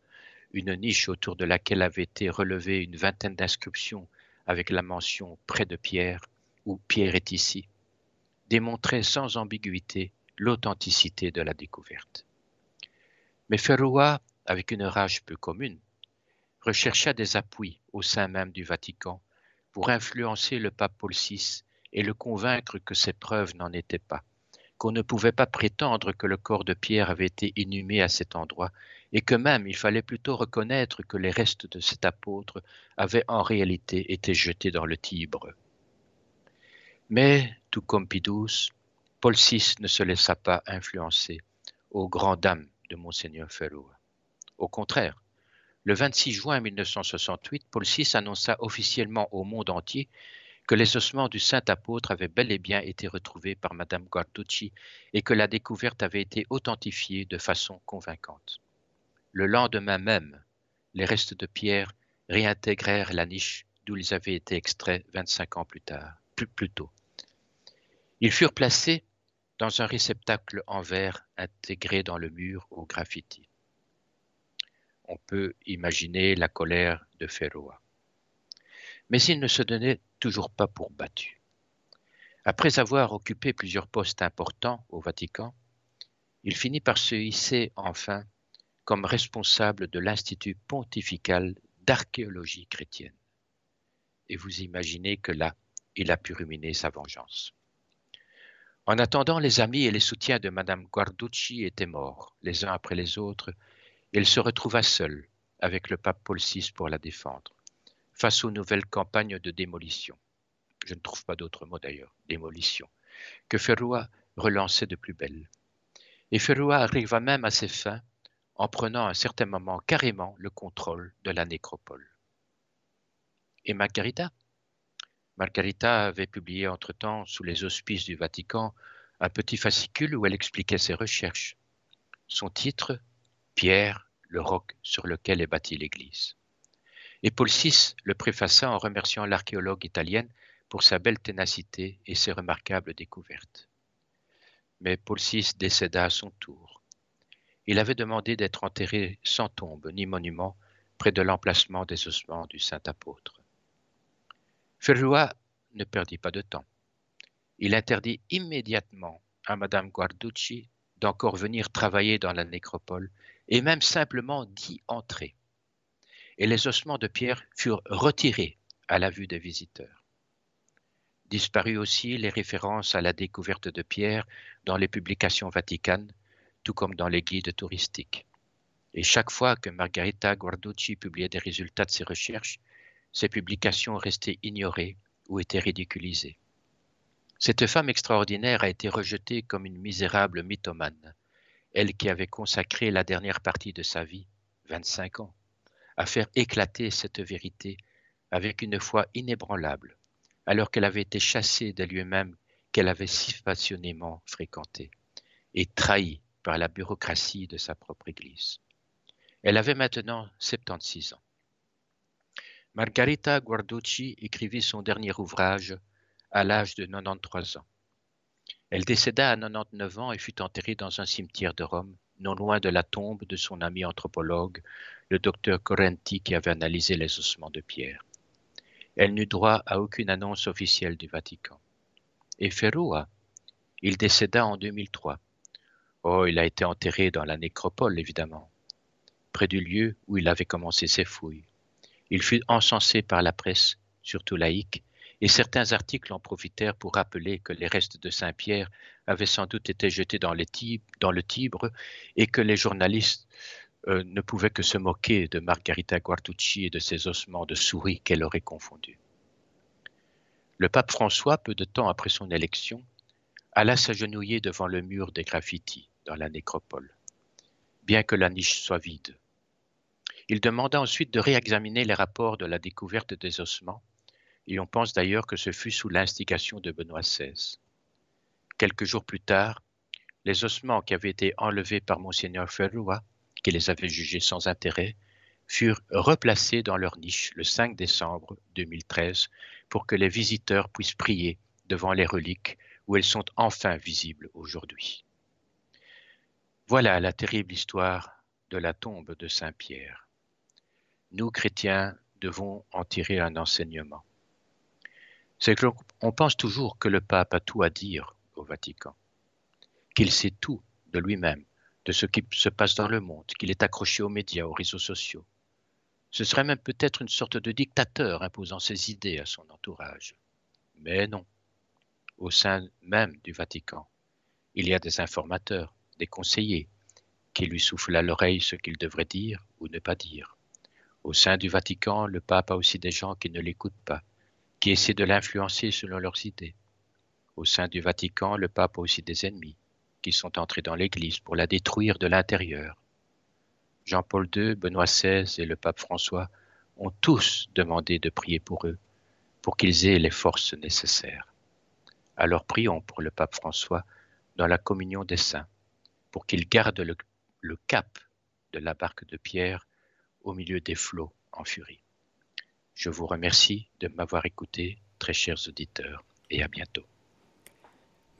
une niche autour de laquelle avait été relevée une vingtaine d'inscriptions avec la mention près de Pierre ou Pierre est ici, démontraient sans ambiguïté l'authenticité de la découverte. Mais Ferroa, avec une rage peu commune, rechercha des appuis au sein même du Vatican pour influencer le pape Paul VI et le convaincre que ces preuves n'en étaient pas, qu'on ne pouvait pas prétendre que le corps de Pierre avait été inhumé à cet endroit, et que même il fallait plutôt reconnaître que les restes de cet apôtre avaient en réalité été jetés dans le Tibre. Mais, tout comme Pidous, Paul VI ne se laissa pas influencer aux grandes dames de Monseigneur Ferro. Au contraire, le 26 juin 1968, Paul VI annonça officiellement au monde entier que les ossements du saint apôtre avaient bel et bien été retrouvés par Madame Guarducci et que la découverte avait été authentifiée de façon convaincante. Le lendemain même, les restes de pierre réintégrèrent la niche d'où ils avaient été extraits 25 ans plus tard, plus, tôt. Ils furent placés dans un réceptacle en verre intégré dans le mur au graffiti. On peut imaginer la colère de Ferroa. Mais il ne se donnait toujours pas pour battu. Après avoir occupé plusieurs postes importants au Vatican, il finit par se hisser enfin comme responsable de l'Institut pontifical d'archéologie chrétienne. Et vous imaginez que là, il a pu ruminer sa vengeance. En attendant, les amis et les soutiens de Madame Guarducci étaient morts, les uns après les autres, et il se retrouva seul avec le pape Paul VI pour la défendre, face aux nouvelles campagnes de démolition. Je ne trouve pas d'autre mot d'ailleurs, démolition, que Ferroa relançait de plus belle. Et Ferroa arriva même à ses fins en prenant à un certain moment carrément le contrôle de la nécropole. Et Margarita? Margarita avait publié entre-temps, sous les auspices du Vatican, un petit fascicule où elle expliquait ses recherches. Son titre Pierre, le roc sur lequel est bâtie l'Église. Et Paul VI le préfaça en remerciant l'archéologue italienne pour sa belle ténacité et ses remarquables découvertes. Mais Paul VI décéda à son tour. Il avait demandé d'être enterré sans tombe ni monument près de l'emplacement des ossements du saint apôtre. Ferrua ne perdit pas de temps. Il interdit immédiatement à Madame Guarducci d'encore venir travailler dans la nécropole et même simplement d'y entrer et les ossements de pierre furent retirés à la vue des visiteurs. Disparut aussi les références à la découverte de pierre dans les publications vaticanes, tout comme dans les guides touristiques. Et chaque fois que Margarita Guarducci publiait des résultats de ses recherches, ces publications restaient ignorées ou étaient ridiculisées. Cette femme extraordinaire a été rejetée comme une misérable mythomane, elle qui avait consacré la dernière partie de sa vie, 25 ans, à faire éclater cette vérité avec une foi inébranlable, alors qu'elle avait été chassée de lui-même qu'elle avait si passionnément fréquenté, et trahie par la bureaucratie de sa propre Église. Elle avait maintenant 76 ans. Margarita Guarducci écrivit son dernier ouvrage à l'âge de 93 ans. Elle décéda à 99 ans et fut enterrée dans un cimetière de Rome, non loin de la tombe de son ami anthropologue, le docteur Correnti qui avait analysé les ossements de pierre. Elle n'eut droit à aucune annonce officielle du Vatican. Et Ferrua, il décéda en 2003. Oh, il a été enterré dans la nécropole, évidemment, près du lieu où il avait commencé ses fouilles. Il fut encensé par la presse, surtout laïque, et certains articles en profitèrent pour rappeler que les restes de Saint-Pierre avaient sans doute été jetés dans, le Tibre et que les journalistes euh, ne pouvait que se moquer de Margarita Guartucci et de ses ossements de souris qu'elle aurait confondus. Le pape François, peu de temps après son élection, alla s'agenouiller devant le mur des graffitis dans la nécropole, bien que la niche soit vide. Il demanda ensuite de réexaminer les rapports de la découverte des ossements, et on pense d'ailleurs que ce fut sous l'instigation de Benoît XVI. Quelques jours plus tard, les ossements qui avaient été enlevés par monseigneur Ferrua qui les avait jugés sans intérêt, furent replacés dans leur niche le 5 décembre 2013 pour que les visiteurs puissent prier devant les reliques où elles sont enfin visibles aujourd'hui. Voilà la terrible histoire de la tombe de Saint Pierre. Nous, chrétiens, devons en tirer un enseignement. C'est qu'on pense toujours que le pape a tout à dire au Vatican, qu'il sait tout de lui-même, de ce qui se passe dans le monde, qu'il est accroché aux médias, aux réseaux sociaux. Ce serait même peut-être une sorte de dictateur imposant ses idées à son entourage. Mais non. Au sein même du Vatican, il y a des informateurs, des conseillers, qui lui soufflent à l'oreille ce qu'il devrait dire ou ne pas dire. Au sein du Vatican, le pape a aussi des gens qui ne l'écoutent pas, qui essaient de l'influencer selon leurs idées. Au sein du Vatican, le pape a aussi des ennemis, qui sont entrés dans l'Église pour la détruire de l'intérieur. Jean-Paul II, Benoît XVI et le pape François ont tous demandé de prier pour eux, pour qu'ils aient les forces nécessaires. Alors prions pour le pape François dans la communion des saints, pour qu'il garde le, le cap de la barque de pierre au milieu des flots en furie. Je vous remercie de m'avoir écouté, très chers auditeurs, et à bientôt.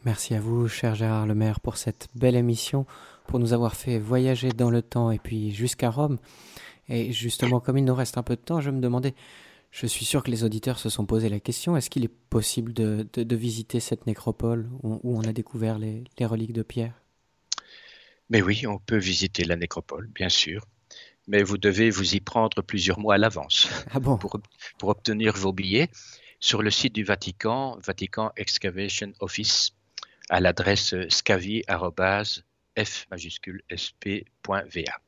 Merci à vous, cher Gérard Lemaire, pour cette belle émission, pour nous avoir fait voyager dans le temps et puis jusqu'à Rome. Et justement, comme il nous reste un peu de temps, je me demandais, je suis sûr que les auditeurs se sont posé la question, est-ce qu'il est possible de, visiter cette nécropole où, on a découvert les, reliques de pierre? Mais oui, on peut visiter la nécropole, bien sûr. Mais vous devez vous y prendre plusieurs mois à l'avance ah bon? pour, pour obtenir vos billets sur le site du Vatican, Vatican Excavation Office à l'adresse scavi.f sp.va.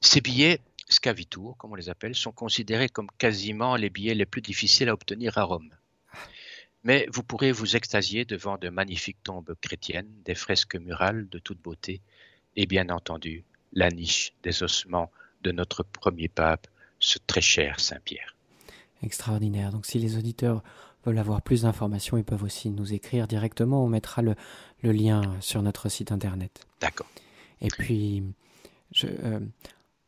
Ces billets Scavitour, comme on les appelle, sont considérés comme quasiment les billets les plus difficiles à obtenir à Rome. Mais vous pourrez vous extasier devant de magnifiques tombes chrétiennes, des fresques murales de toute beauté, et bien entendu la niche des ossements de notre premier pape, ce très cher Saint-Pierre. Extraordinaire. Donc si les auditeurs veulent avoir plus d'informations, ils peuvent aussi nous écrire directement. On mettra le, lien sur notre site internet. D'accord. Et puis,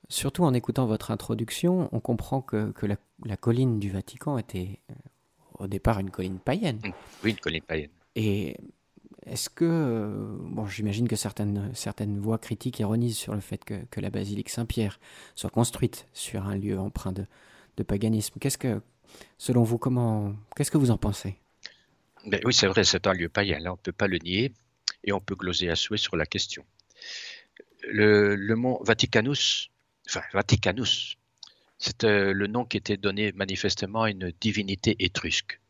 surtout en écoutant votre introduction, on comprend que, que la, colline du Vatican était au départ une colline païenne. Oui, une colline païenne. Et est-ce que, euh, bon, j'imagine que certaines, voix critiques ironisent sur le fait que, la basilique Saint-Pierre soit construite sur un lieu empreint de, paganisme. Qu'est-ce que, selon vous, comment, qu'est-ce que vous en pensez? Ben Oui, c'est vrai, c'est un lieu païen. On ne peut pas le nier et on peut gloser à souhait sur la question. Le, le mont Vaticanus, enfin Vaticanus, c'est euh, le nom qui était donné manifestement à une divinité étrusque,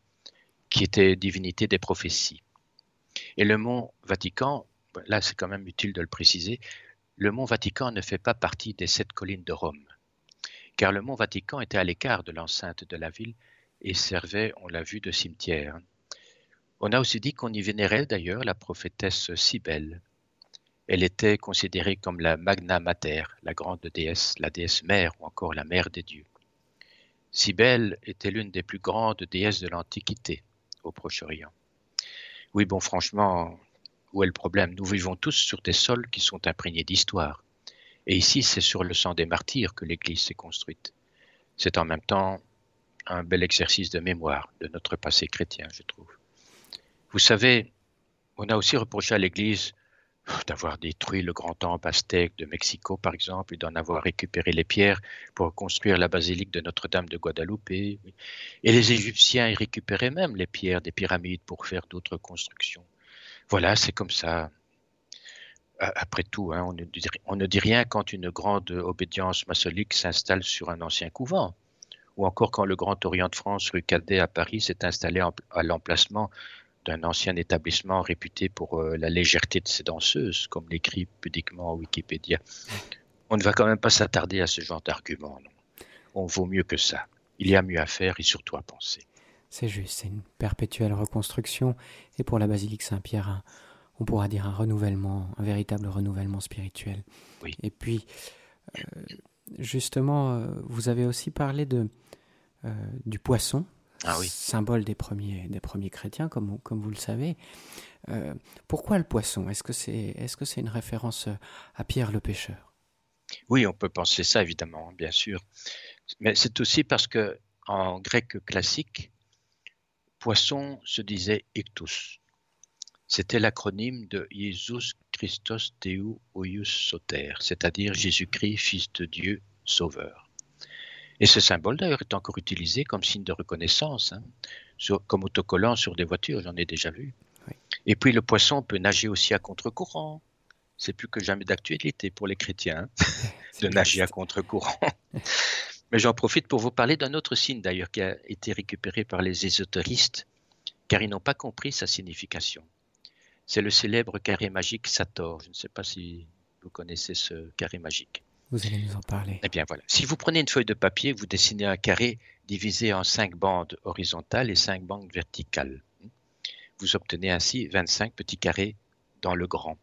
qui était divinité des prophéties. Et le mont Vatican, là c'est quand même utile de le préciser, le mont Vatican ne fait pas partie des sept collines de Rome, car le mont Vatican était à l'écart de l'enceinte de la ville et servait, on l'a vu, de cimetière. On a aussi dit qu'on y vénérait d'ailleurs la prophétesse Cybèle. Elle était considérée comme la Magna Mater, la grande déesse, la déesse mère ou encore la mère des dieux. Cybèle était l'une des plus grandes déesses de l'Antiquité au Proche-Orient. Oui, bon, franchement, où est le problème? Nous vivons tous sur des sols qui sont imprégnés d'histoire. Et ici, c'est sur le sang des martyrs que l'Église s'est construite. C'est en même temps un bel exercice de mémoire de notre passé chrétien, je trouve. Vous savez, on a aussi reproché à l'Église d'avoir détruit le grand temple aztèque de Mexico, par exemple, et d'en avoir récupéré les pierres pour construire la basilique de Notre-Dame de Guadeloupe. Et les Égyptiens y récupéraient même les pierres des pyramides pour faire d'autres constructions. Voilà, c'est comme ça. Après tout, hein, on, ne dit, on, ne dit, rien quand une grande obédience maçonnique s'installe sur un ancien couvent, ou encore quand le Grand Orient de France, rue Cadet à Paris, s'est installé à l'emplacement d'un ancien établissement réputé pour euh, la légèreté de ses danseuses, comme l'écrit pudiquement Wikipédia. On ne va quand même pas s'attarder à ce genre d'argument. On vaut mieux que ça. Il y a mieux à faire et surtout à penser. C'est juste, c'est une perpétuelle reconstruction. Et pour la basilique Saint-Pierre, on pourra dire un renouvellement, un véritable renouvellement spirituel. Oui. Et puis, euh, justement, euh, vous avez aussi parlé de, du poisson ah symbole des premiers, des premiers chrétiens, comme, comme vous le savez. Euh, pourquoi le poisson? Est-ce que c'est est -ce c'est une référence à Pierre le pêcheur? Oui, on peut penser ça, évidemment, bien sûr. Mais c'est aussi parce que en grec classique, poisson se disait ictus. C'était l'acronyme de Jesus Christos Deu Oius Soter, c'est-à-dire Jésus-Christ, Fils de Dieu, Sauveur. Et ce symbole d'ailleurs est encore utilisé comme signe de reconnaissance, hein, comme autocollant sur des voitures, j'en ai déjà vu. Et puis le poisson peut nager aussi à contre-courant. C'est plus que jamais d'actualité pour les chrétiens hein, de nager à contre-courant. Mais j'en profite pour vous parler d'un autre signe d'ailleurs qui a été récupéré par les ésotéristes, car ils n'ont pas compris sa signification. C'est le célèbre carré magique Sator. Je ne sais pas si vous connaissez ce carré magique. Vous allez nous en parler. Eh bien voilà. Si vous prenez une feuille de papier, vous dessinez un carré divisé en cinq bandes horizontales et cinq bandes verticales. Vous obtenez ainsi 25 petits carrés dans le grand.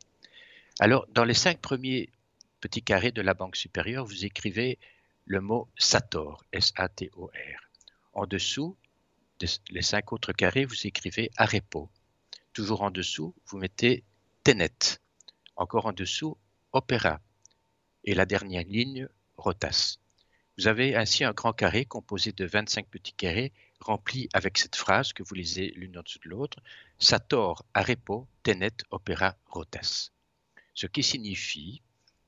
Alors, dans les cinq premiers petits carrés de la banque supérieure, vous écrivez le mot Sator, S-A-T-O-R. En dessous, les cinq autres carrés, vous écrivez Arepo. Toujours en dessous, vous mettez Tenet. Encore en dessous, Opéra et la dernière ligne rotasse. Vous avez ainsi un grand carré composé de 25 petits carrés remplis avec cette phrase que vous lisez l'une au-dessus de l'autre Sator arepo tenet opera rotas. Ce qui signifie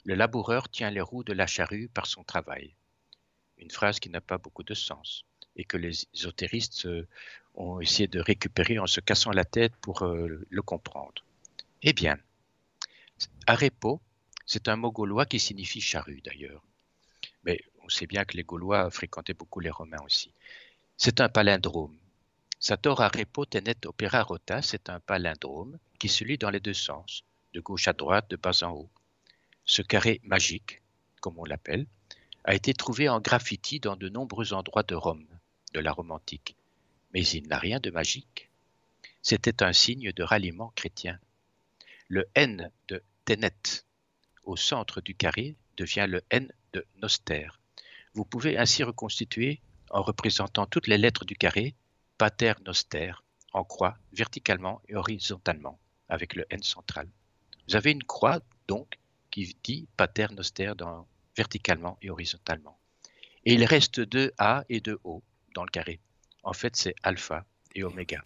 Le laboureur tient les roues de la charrue par son travail. Une phrase qui n'a pas beaucoup de sens et que les ésotéristes euh, ont essayé de récupérer en se cassant la tête pour euh, le comprendre. Eh bien, arepo c'est un mot gaulois qui signifie charrue d'ailleurs. Mais on sait bien que les Gaulois fréquentaient beaucoup les Romains aussi. C'est un palindrome. Sator repo tenet opera rota, c'est un palindrome qui se lit dans les deux sens, de gauche à droite, de bas en haut. Ce carré magique, comme on l'appelle, a été trouvé en graffiti dans de nombreux endroits de Rome, de la Rome antique. Mais il n'a rien de magique. C'était un signe de ralliement chrétien. Le N de tenet au centre du carré devient le N de Noster. Vous pouvez ainsi reconstituer, en représentant toutes les lettres du carré, Pater Noster, en croix, verticalement et horizontalement, avec le N central. Vous avez une croix, donc, qui dit pater noster verticalement et horizontalement. Et il reste deux A et deux O dans le carré. En fait, c'est alpha et oméga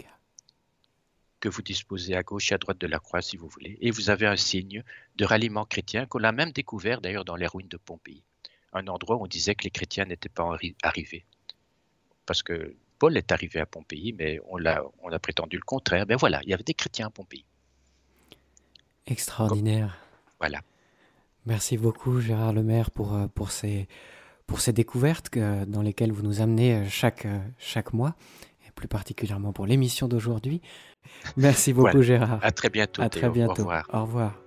que vous disposez à gauche et à droite de la croix si vous voulez. Et vous avez un signe de ralliement chrétien qu'on a même découvert d'ailleurs dans les ruines de Pompéi. Un endroit où on disait que les chrétiens n'étaient pas arrivés. Parce que Paul est arrivé à Pompéi, mais on a, on a prétendu le contraire. Mais ben voilà, il y avait des chrétiens à Pompéi. Extraordinaire. voilà. Merci beaucoup Gérard Lemaire pour, euh, pour, ces, pour ces découvertes que, dans lesquelles vous nous amenez euh, chaque, euh, chaque mois, plus particulièrement pour l'émission d'aujourd'hui. Merci beaucoup Gérard. À très bientôt. À très bientôt. Au revoir. Au revoir.